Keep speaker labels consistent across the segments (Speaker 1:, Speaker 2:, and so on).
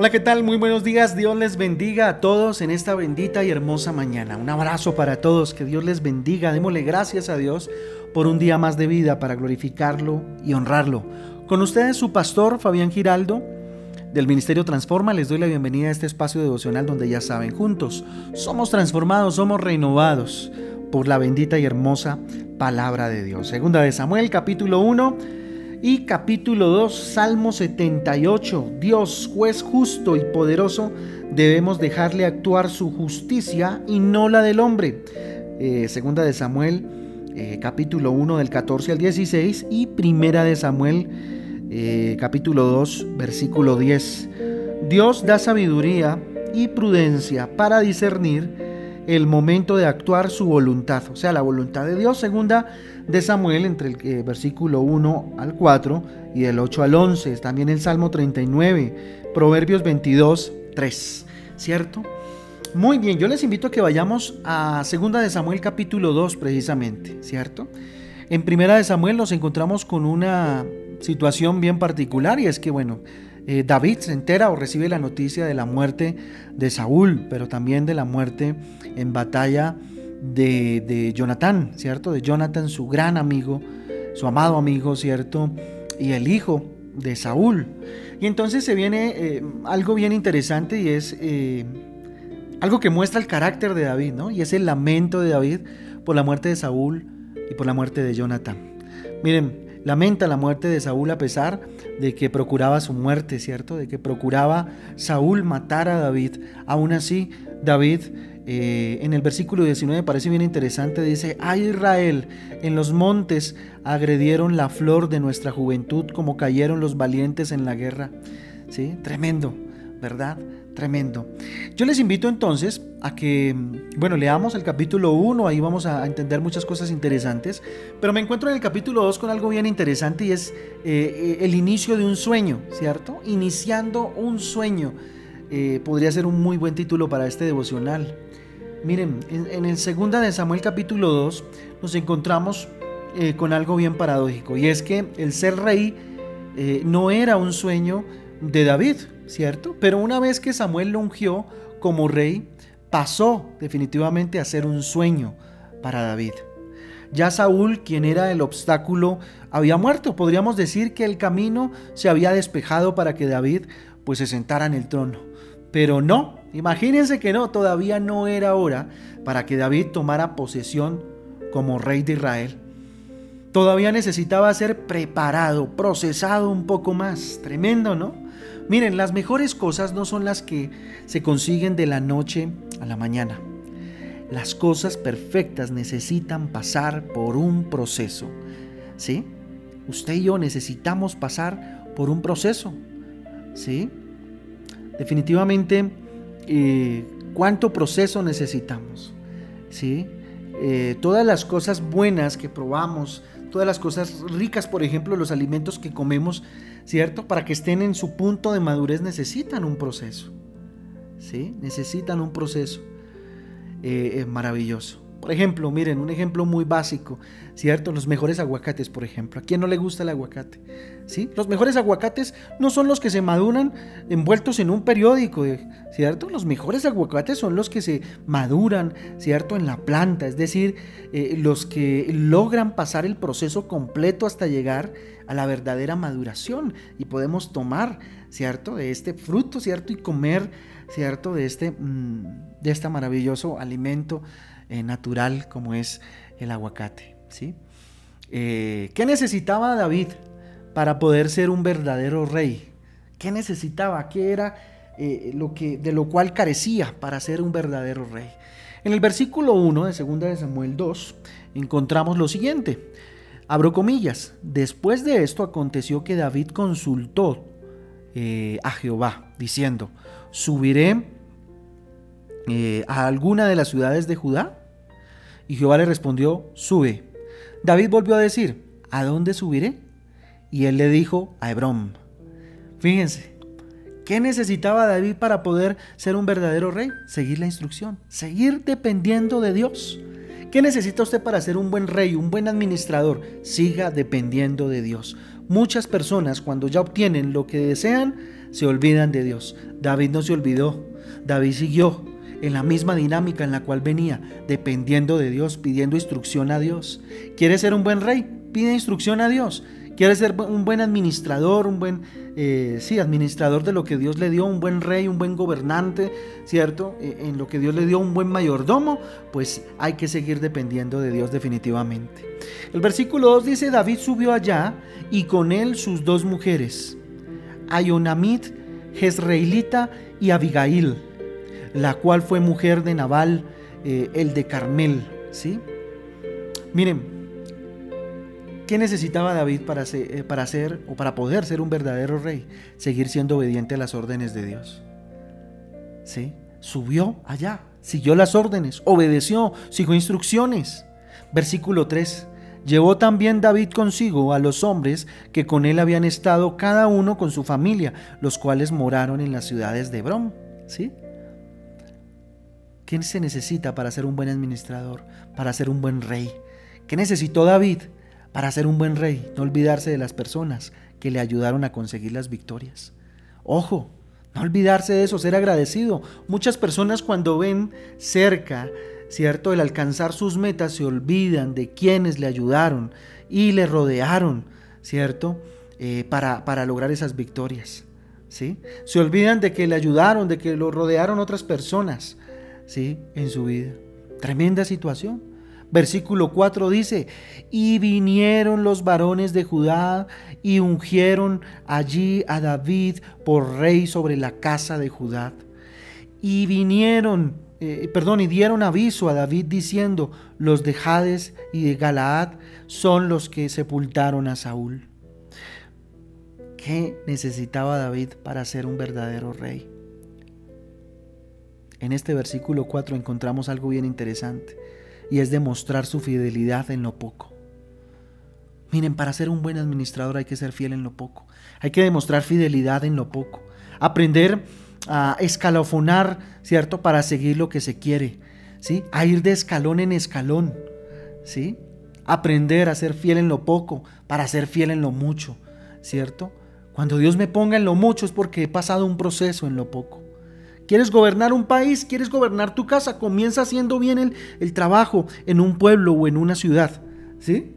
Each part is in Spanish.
Speaker 1: Hola, ¿qué tal? Muy buenos días. Dios les bendiga a todos en esta bendita y hermosa mañana. Un abrazo para todos. Que Dios les bendiga. Démosle gracias a Dios por un día más de vida para glorificarlo y honrarlo. Con ustedes su pastor Fabián Giraldo del Ministerio Transforma. Les doy la bienvenida a este espacio devocional donde ya saben, juntos somos transformados, somos renovados por la bendita y hermosa palabra de Dios. Segunda de Samuel capítulo 1 y capítulo 2, Salmo 78. Dios, juez justo y poderoso, debemos dejarle actuar su justicia y no la del hombre. Eh, segunda de Samuel, eh, capítulo 1 del 14 al 16 y primera de Samuel, eh, capítulo 2, versículo 10. Dios da sabiduría y prudencia para discernir el momento de actuar su voluntad, o sea, la voluntad de Dios, segunda de Samuel, entre el eh, versículo 1 al 4 y del 8 al 11, también el Salmo 39, Proverbios 22, 3, ¿cierto? Muy bien, yo les invito a que vayamos a segunda de Samuel capítulo 2 precisamente, ¿cierto? En primera de Samuel nos encontramos con una situación bien particular y es que, bueno, eh, David se entera o recibe la noticia de la muerte de Saúl, pero también de la muerte en batalla de, de Jonatán, ¿cierto? De Jonathan, su gran amigo, su amado amigo, ¿cierto? Y el hijo de Saúl. Y entonces se viene eh, algo bien interesante y es eh, algo que muestra el carácter de David, ¿no? Y es el lamento de David por la muerte de Saúl y por la muerte de Jonathan. Miren, lamenta la muerte de Saúl a pesar de que procuraba su muerte, ¿cierto? De que procuraba Saúl matar a David. Aún así, David eh, en el versículo 19 parece bien interesante, dice, ay Israel, en los montes agredieron la flor de nuestra juventud como cayeron los valientes en la guerra. ¿Sí? Tremendo, ¿verdad? Tremendo. Yo les invito entonces a que, bueno, leamos el capítulo 1, ahí vamos a entender muchas cosas interesantes, pero me encuentro en el capítulo 2 con algo bien interesante y es eh, el inicio de un sueño, ¿cierto? Iniciando un sueño. Eh, podría ser un muy buen título para este devocional. Miren, en, el segunda de Samuel capítulo 2 nos encontramos eh, con algo bien paradójico y es que el ser rey no era un sueño de David, ¿cierto? Pero una vez que Samuel lo ungió como rey, pasó definitivamente a ser un sueño para David. Ya Saúl, quien era el obstáculo, había muerto. Podríamos decir que el camino se había despejado para que David pues se sentara en el trono. Pero no, imagínense que no, todavía no era hora para que David tomara posesión como rey de Israel. Todavía necesitaba ser preparado, procesado un poco más. Tremendo, ¿no? Miren, las mejores cosas no son las que se consiguen de la noche a la mañana. Las cosas perfectas necesitan pasar por un proceso. ¿Sí? Usted y yo necesitamos pasar por un proceso. ¿Sí? Definitivamente, ¿cuánto proceso necesitamos? ¿Sí? Eh, todas las cosas buenas que probamos, todas las cosas ricas, por ejemplo, los alimentos que comemos, ¿cierto? Para que estén en su punto de madurez necesitan un proceso, ¿sí? Necesitan un proceso eh, maravilloso. Por ejemplo, miren, un ejemplo muy básico, ¿cierto? Los mejores aguacates, por ejemplo. ¿A quién no le gusta el aguacate? ¿Sí? Los mejores aguacates no son los que se maduran envueltos en un periódico, ¿cierto? Los mejores aguacates son los que se maduran, ¿cierto? En la planta, es decir, eh, los que logran pasar el proceso completo hasta llegar a la verdadera maduración y podemos tomar, ¿cierto? De este fruto, ¿cierto? Y comer, ¿cierto? De este, mm, de este maravilloso alimento eh, natural como es el aguacate. ¿sí? Eh, ¿Qué necesitaba David para poder ser un verdadero rey? ¿Qué necesitaba? ¿Qué era eh, lo que, de lo cual carecía para ser un verdadero rey? En el versículo 1 de 2 de Samuel 2 encontramos lo siguiente. Abro comillas. Después de esto aconteció que David consultó a Jehová, diciendo, ¿subiré a alguna de las ciudades de Judá? Y Jehová le respondió, sube. David volvió a decir, ¿a dónde subiré? Y él le dijo, a Hebrón. Fíjense, ¿qué necesitaba David para poder ser un verdadero rey? Seguir la instrucción, seguir dependiendo de Dios. ¿Qué necesita usted para ser un buen rey, un buen administrador? Siga dependiendo de Dios. Muchas personas cuando ya obtienen lo que desean, se olvidan de Dios. David no se olvidó. David siguió en la misma dinámica en la cual venía, dependiendo de Dios, pidiendo instrucción a Dios. ¿Quiere ser un buen rey? Pide instrucción a Dios. ¿Quiere ser un buen administrador, un buen, eh, sí, administrador de lo que Dios le dio, un buen rey, un buen gobernante, ¿cierto? E, en lo que Dios le dio, un buen mayordomo, pues hay que seguir dependiendo de Dios definitivamente. El versículo 2 dice, David subió allá y con él sus dos mujeres, Ayonamit, Jezreelita y Abigail, la cual fue mujer de Nabal, eh, el de Carmel, ¿sí? Miren, ¿Qué necesitaba David para ser, eh, para ser o para poder ser un verdadero rey? Seguir siendo obediente a las órdenes de Dios. ¿Sí? Subió allá, siguió las órdenes, obedeció, siguió instrucciones. Versículo 3. Llevó también David consigo a los hombres que con él habían estado cada uno con su familia, los cuales moraron en las ciudades de Hebrón. ¿Sí? ¿Quién se necesita para ser un buen administrador, para ser un buen rey? ¿Qué necesitó David? para ser un buen rey, no olvidarse de las personas que le ayudaron a conseguir las victorias. Ojo, no olvidarse de eso, ser agradecido. Muchas personas cuando ven cerca, ¿cierto?, el alcanzar sus metas se olvidan de quienes le ayudaron y le rodearon, ¿cierto?, eh, para, para lograr esas victorias. ¿Sí? Se olvidan de que le ayudaron, de que lo rodearon otras personas, ¿sí? En su vida. Tremenda situación. Versículo 4 dice, y vinieron los varones de Judá y ungieron allí a David por rey sobre la casa de Judá. Y vinieron, eh, perdón, y dieron aviso a David diciendo, los de Hades y de Galaad son los que sepultaron a Saúl. ¿Qué necesitaba David para ser un verdadero rey? En este versículo 4 encontramos algo bien interesante y es demostrar su fidelidad en lo poco. Miren, para ser un buen administrador hay que ser fiel en lo poco. Hay que demostrar fidelidad en lo poco. Aprender a escalofonar, ¿cierto? Para seguir lo que se quiere, ¿sí? A ir de escalón en escalón, ¿sí? Aprender a ser fiel en lo poco para ser fiel en lo mucho, ¿cierto? Cuando Dios me ponga en lo mucho es porque he pasado un proceso en lo poco. ¿Quieres gobernar un país? ¿Quieres gobernar tu casa? Comienza haciendo bien el, trabajo en un pueblo o en una ciudad. ¿Sí?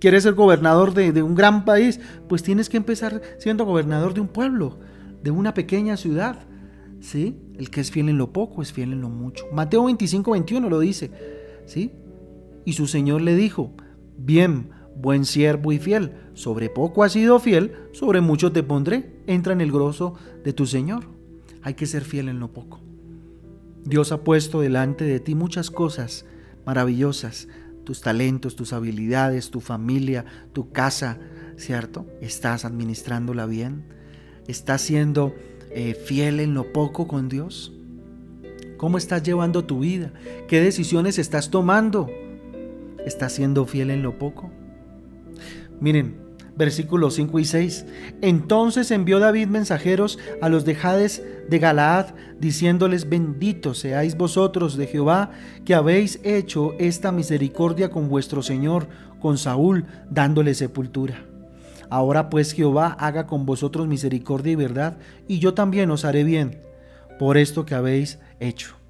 Speaker 1: ¿Quieres ser gobernador de, de, un gran país? Pues tienes que empezar siendo gobernador de un pueblo, de una pequeña ciudad. ¿Sí? El que es fiel en lo poco es fiel en lo mucho. Mateo 25, 21 lo dice. ¿Sí? Y su Señor le dijo, bien, buen siervo y fiel, sobre poco has sido fiel, sobre mucho te pondré, entra en el grosso de tu Señor hay que ser fiel en lo poco. Dios ha puesto delante de ti muchas cosas maravillosas, tus talentos, tus habilidades, tu familia, tu casa, ¿cierto? ¿Estás administrándola bien? ¿Estás siendo eh, fiel en lo poco con Dios? ¿Cómo estás llevando tu vida? ¿Qué decisiones estás tomando? ¿Estás siendo fiel en lo poco? Miren, versículos 5 y 6. Entonces envió David mensajeros a los de Hades de Galaad, diciéndoles, benditos seáis vosotros de Jehová, que habéis hecho esta misericordia con vuestro Señor, con Saúl, dándole sepultura. Ahora pues Jehová haga con vosotros misericordia y verdad, y yo también os haré bien, por esto que habéis hecho.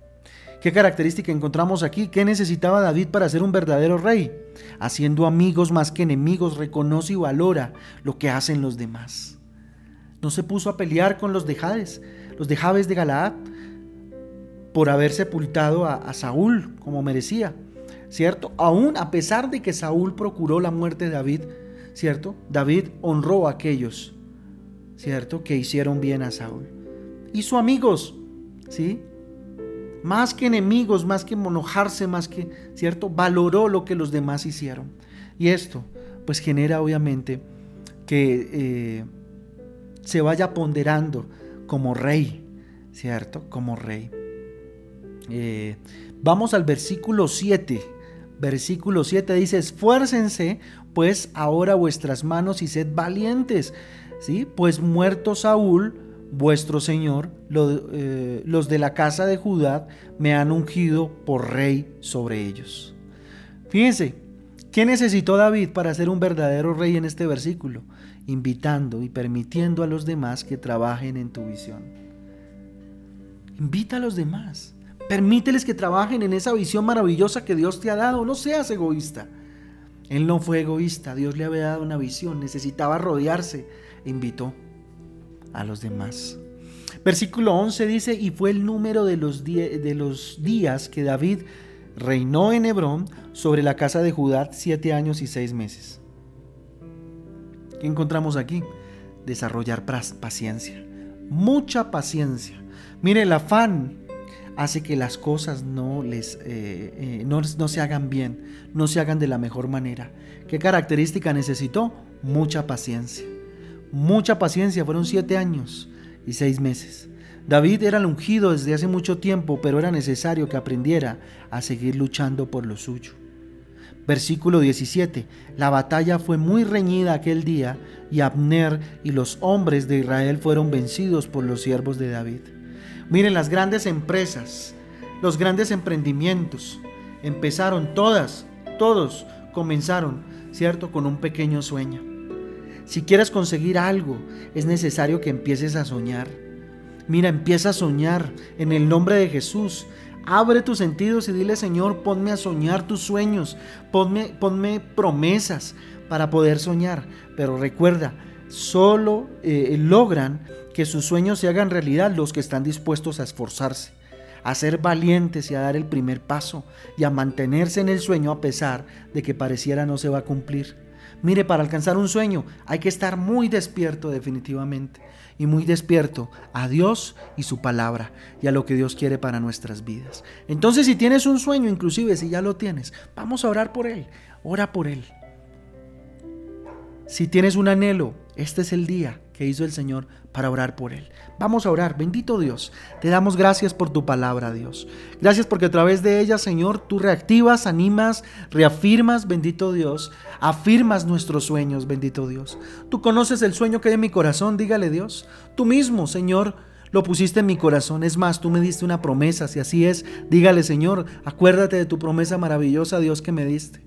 Speaker 1: ¿Qué característica encontramos aquí? ¿Qué necesitaba David para ser un verdadero rey? Haciendo amigos más que enemigos, reconoce y valora lo que hacen los demás. No se puso a pelear con los de Hades, los de Jabes de Galaad, por haber sepultado a, a Saúl como merecía, ¿cierto? Aún a pesar de que Saúl procuró la muerte de David, ¿cierto? David honró a aquellos, ¿cierto? Que hicieron bien a Saúl. Hizo amigos, ¿sí? Más que enemigos, más que enojarse, más que, ¿cierto? Valoró lo que los demás hicieron. Y esto, pues genera obviamente que eh, se vaya ponderando como rey, ¿cierto? Como rey. Eh, vamos al versículo 7. Versículo 7 dice, esfuércense pues ahora vuestras manos y sed valientes, ¿sí? Pues muerto Saúl, vuestro Señor, eh, los de la casa de Judá, me han ungido por rey sobre ellos. Fíjense, ¿qué necesitó David para ser un verdadero rey en este versículo? Invitando y permitiendo a los demás que trabajen en tu visión. Invita a los demás. Permíteles que trabajen en esa visión maravillosa que Dios te ha dado. No seas egoísta. Él no fue egoísta. Dios le había dado una visión. Necesitaba rodearse. Invitó a los demás. Versículo 11 dice, y fue el número de los, de los días que David reinó en Hebrón sobre la casa de Judá siete años y seis meses. ¿Qué encontramos aquí? Desarrollar paciencia, mucha paciencia. Mire, el afán hace que las cosas no, les, eh, eh, no, no se hagan bien, no se hagan de la mejor manera. ¿Qué característica necesitó? Mucha paciencia. Mucha paciencia, fueron siete años y seis meses. David era el ungido desde hace mucho tiempo, pero era necesario que aprendiera a seguir luchando por lo suyo. Versículo 17. La batalla fue muy reñida aquel día y Abner y los hombres de Israel fueron vencidos por los siervos de David. Miren las grandes empresas, los grandes emprendimientos. Empezaron todas, todos comenzaron, ¿cierto? Con un pequeño sueño. Si quieres conseguir algo, es necesario que empieces a soñar. Mira, empieza a soñar en el nombre de Jesús. Abre tus sentidos y dile, Señor, ponme a soñar tus sueños, ponme, ponme promesas para poder soñar. Pero recuerda, solo eh, logran que sus sueños se hagan realidad los que están dispuestos a esforzarse, a ser valientes y a dar el primer paso y a mantenerse en el sueño a pesar de que pareciera no se va a cumplir. Mire, para alcanzar un sueño hay que estar muy despierto definitivamente y muy despierto a Dios y su palabra y a lo que Dios quiere para nuestras vidas. Entonces si tienes un sueño, inclusive si ya lo tienes, vamos a orar por él, ora por él. Si tienes un anhelo, este es el día que hizo el Señor para orar por él. Vamos a orar. Bendito Dios, te damos gracias por tu palabra, Dios. Gracias porque a través de ella, Señor, tú reactivas, animas, reafirmas, bendito Dios, afirmas nuestros sueños, bendito Dios. Tú conoces el sueño que hay en mi corazón, dígale Dios. Tú mismo, Señor, lo pusiste en mi corazón. Es más, tú me diste una promesa. Si así es, dígale, Señor, acuérdate de tu promesa maravillosa, Dios, que me diste.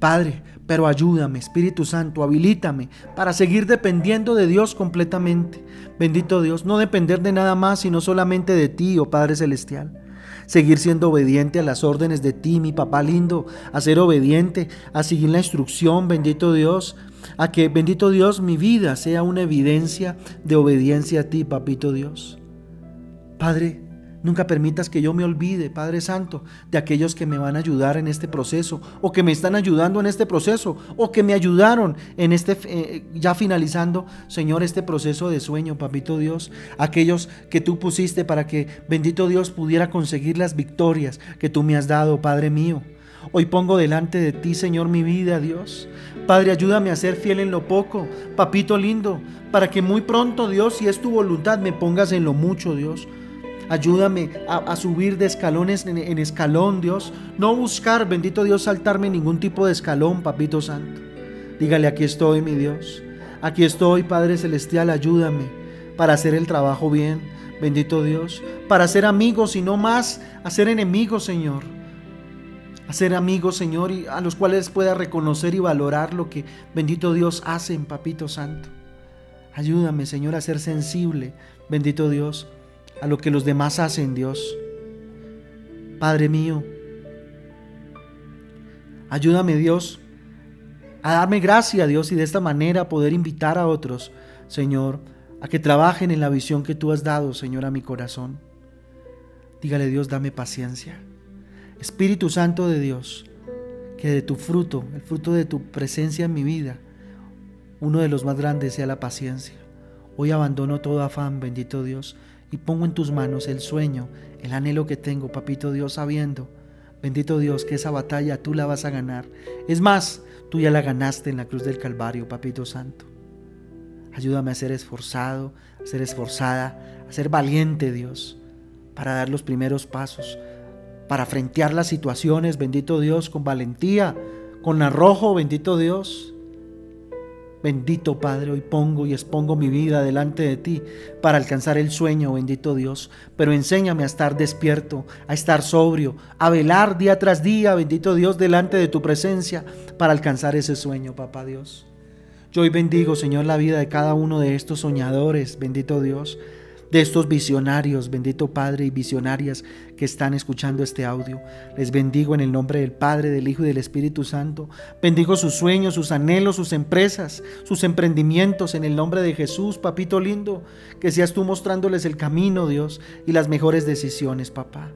Speaker 1: Padre, pero ayúdame, Espíritu Santo, habilítame para seguir dependiendo de Dios completamente. Bendito Dios, no depender de nada más, sino solamente de ti, oh Padre Celestial. Seguir siendo obediente a las órdenes de ti, mi papá lindo, a ser obediente, a seguir la instrucción, bendito Dios, a que, bendito Dios, mi vida sea una evidencia de obediencia a ti, papito Dios. Padre, Nunca permitas que yo me olvide, Padre Santo, de aquellos que me van a ayudar en este proceso, o que me están ayudando en este proceso, o que me ayudaron en este, eh, ya finalizando, Señor, este proceso de sueño, Papito Dios. Aquellos que tú pusiste para que, bendito Dios, pudiera conseguir las victorias que tú me has dado, Padre mío. Hoy pongo delante de ti, Señor, mi vida, Dios. Padre, ayúdame a ser fiel en lo poco, papito lindo, para que muy pronto, Dios, si es tu voluntad, me pongas en lo mucho, Dios. Ayúdame a, subir de escalones en, en, escalón, Dios. No buscar, bendito Dios, saltarme ningún tipo de escalón, Papito Santo. Dígale, aquí estoy, mi Dios. Aquí estoy, Padre Celestial, ayúdame para hacer el trabajo bien, bendito Dios. Para ser amigos y no más a ser enemigos, Señor. A ser amigos, Señor, y a los cuales pueda reconocer y valorar lo que, bendito Dios, hacen, Papito Santo. Ayúdame, Señor, a ser sensible, bendito Dios a lo que los demás hacen, Dios. Padre mío, ayúdame, Dios, a darme gracia, Dios, y de esta manera poder invitar a otros, Señor, a que trabajen en la visión que tú has dado, Señor, a mi corazón. Dígale, Dios, dame paciencia. Espíritu Santo de Dios, que de tu fruto, el fruto de tu presencia en mi vida, uno de los más grandes sea la paciencia. Hoy abandono todo afán, bendito Dios, y pongo en tus manos el sueño, el anhelo que tengo, papito Dios, sabiendo, bendito Dios, que esa batalla tú la vas a ganar. Es más, tú ya la ganaste en la cruz del Calvario, papito santo. Ayúdame a ser esforzado, a ser esforzada, a ser valiente, Dios, para dar los primeros pasos, para frentear las situaciones, bendito Dios, con valentía, con arrojo, bendito Dios. Bendito Padre, hoy pongo y expongo mi vida delante de ti para alcanzar el sueño, bendito Dios. Pero enséñame a estar despierto, a estar sobrio, a velar día tras día, bendito Dios, delante de tu presencia para alcanzar ese sueño, papá Dios. Yo hoy bendigo, Señor, la vida de cada uno de estos soñadores, bendito Dios de estos visionarios, bendito Padre y visionarias que están escuchando este audio. Les bendigo en el nombre del Padre, del Hijo y del Espíritu Santo. Bendigo sus sueños, sus anhelos, sus empresas, sus emprendimientos en el nombre de Jesús, papito lindo. Que seas tú mostrándoles el camino, Dios, y las mejores decisiones, papá.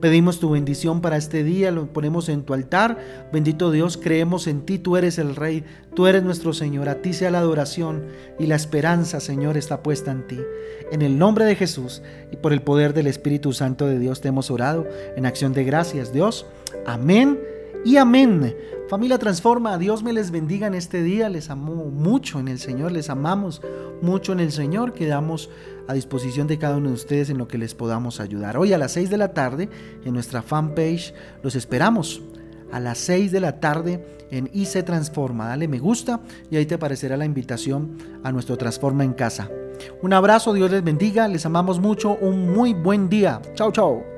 Speaker 1: Pedimos tu bendición para este día, lo ponemos en tu altar. Bendito Dios, creemos en ti, tú eres el Rey, tú eres nuestro Señor, a ti sea la adoración y la esperanza, Señor, está puesta en ti. En el nombre de Jesús y por el poder del Espíritu Santo de Dios te hemos orado en acción de gracias, Dios. Amén y amén. Familia Transforma, Dios me les bendiga en este día, les amo mucho en el Señor, les amamos mucho en el Señor, quedamos a disposición de cada uno de ustedes en lo que les podamos ayudar. Hoy a las 6 de la tarde en nuestra fanpage los esperamos. A las 6 de la tarde en IC Transforma. Dale me gusta y ahí te aparecerá la invitación a nuestro Transforma en casa. Un abrazo, Dios les bendiga, les amamos mucho, un muy buen día. Chao, chao.